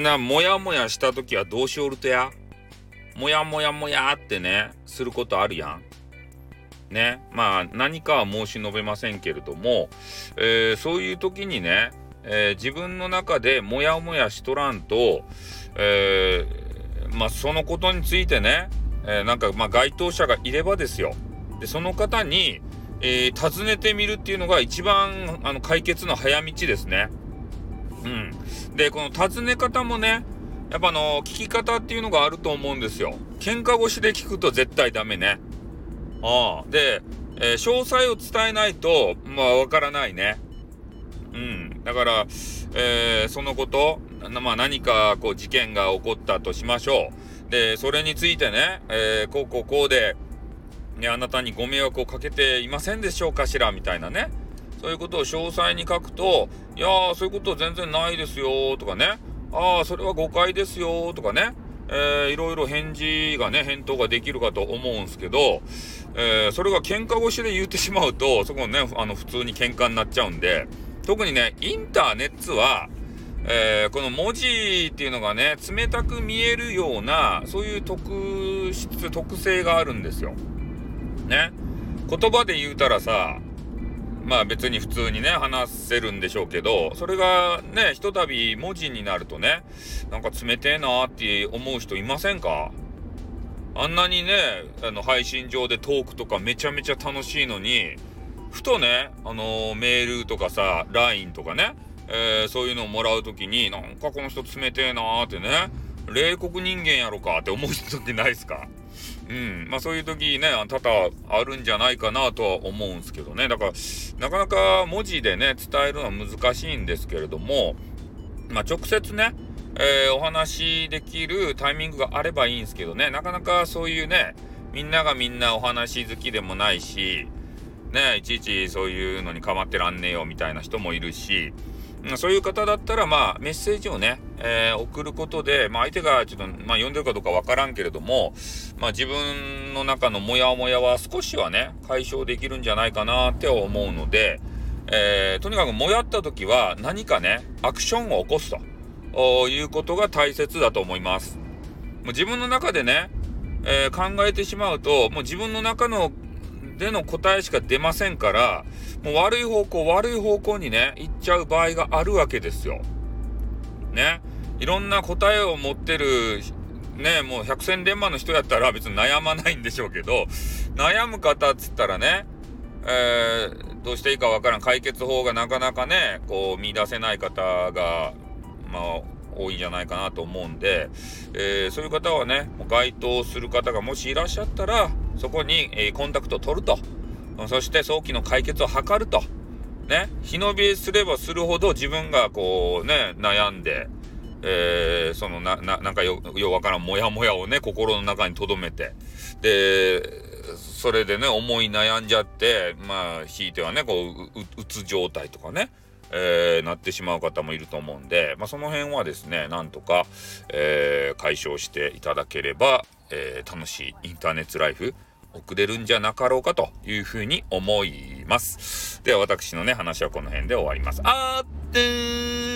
なもやもやした時はどうしおるとや？もやもやもやってねすることあるやん。ねまあ何かは申し述べませんけれども、えー、そういう時にね、えー、自分の中でモヤモヤしとらんと、えー、まあそのことについてね、えなんかまあ該当者がいればですよでその方に、え尋ねてみるっていうのが一番あの解決の早道ですね。うん、でこの尋ね方もねやっぱあの聞き方っていうのがあると思うんですよ。喧嘩越しで聞くと絶対ダメね。ああ。で、えー、詳細を伝えないと、まあ、わからないね。うん。だから、えー、そのこと、まあ、何か、こう、事件が起こったとしましょう。で、それについてね、えー、こうこうこうで、ね、あなたにご迷惑をかけていませんでしょうかしらみたいなね。そういうことを詳細に書くと、いやー、そういうこと全然ないですよとかね。ああ、それは誤解ですよとかね。えー、いろいろ返事がね、返答ができるかと思うんすけど、えー、それが喧嘩越しで言ってしまうと、そこね、あの、普通に喧嘩になっちゃうんで、特にね、インターネットは、えー、この文字っていうのがね、冷たく見えるような、そういう特質、特性があるんですよ。ね。言葉で言うたらさ、まあ別に普通にね、話せるんでしょうけど、それがね、ひとたび文字になるとね、なんか冷てえなーって思う人いませんか？あんなにね、あの、配信上でトークとかめちゃめちゃ楽しいのに、ふとね、あのー、メールとかさ、LINE とかね、えー、そういうのをもらうときに、なんかこの人冷てえなーってね、冷酷人間やろかって思う時ないっすか？うん。まあそういう時ね、多々あるんじゃないかなとは思うんすけどね。だから、なかなか文字でね、伝えるのは難しいんですけれども、まあ直接ね、えー、お話しできるタイミングがあればいいんですけどね、なかなかそういうね、みんながみんなお話好きでもないし、ね、いちいちそういうのに構ってらんねえよみたいな人もいるし、そういう方だったら、まあ、メッセージをね、えー、送ることで、まあ、相手がちょっと、まあ、読んでるかどうかわからんけれども、まあ、自分の中のモヤモヤは少しはね、解消できるんじゃないかなって思うので、えー、とにかくもやった時は何かね、アクションを起こすと。いうことが大切だと思います。もう自分の中でね、えー、考えてしまうと、もう自分の中のでの答えしか出ませんから、もう悪い方向、悪い方向にね、行っちゃう場合があるわけですよ。ね。いろんな答えを持ってる、ね、もう百戦錬磨の人やったら別に悩まないんでしょうけど、悩む方っつったらね、えー、どうしていいかわからん解決法がなかなかね、こう見出せない方がまあ、多いんじゃないかなと思うんで、えー、そういう方はね、該当する方がもしいらっしゃったら、そこに、えー、コンタクトを取ると。そして早期の解決を図ると。ね、日延べすればするほど自分がこうね、悩んで、えー、そのな、な、なんかよ、ようわからんモヤモヤをね、心の中に留めて、で、それでね、思い悩んじゃって、まあ、ひいてはね、こう、う、うつ状態とかね、えー、なってしまう方もいると思うんで、まあ、その辺はですね、なんとか、えー、解消していただければ、えー、楽しいインターネットライフ送れるんじゃなかろうかというふうに思います。では私のね、話はこの辺で終わります。あーってー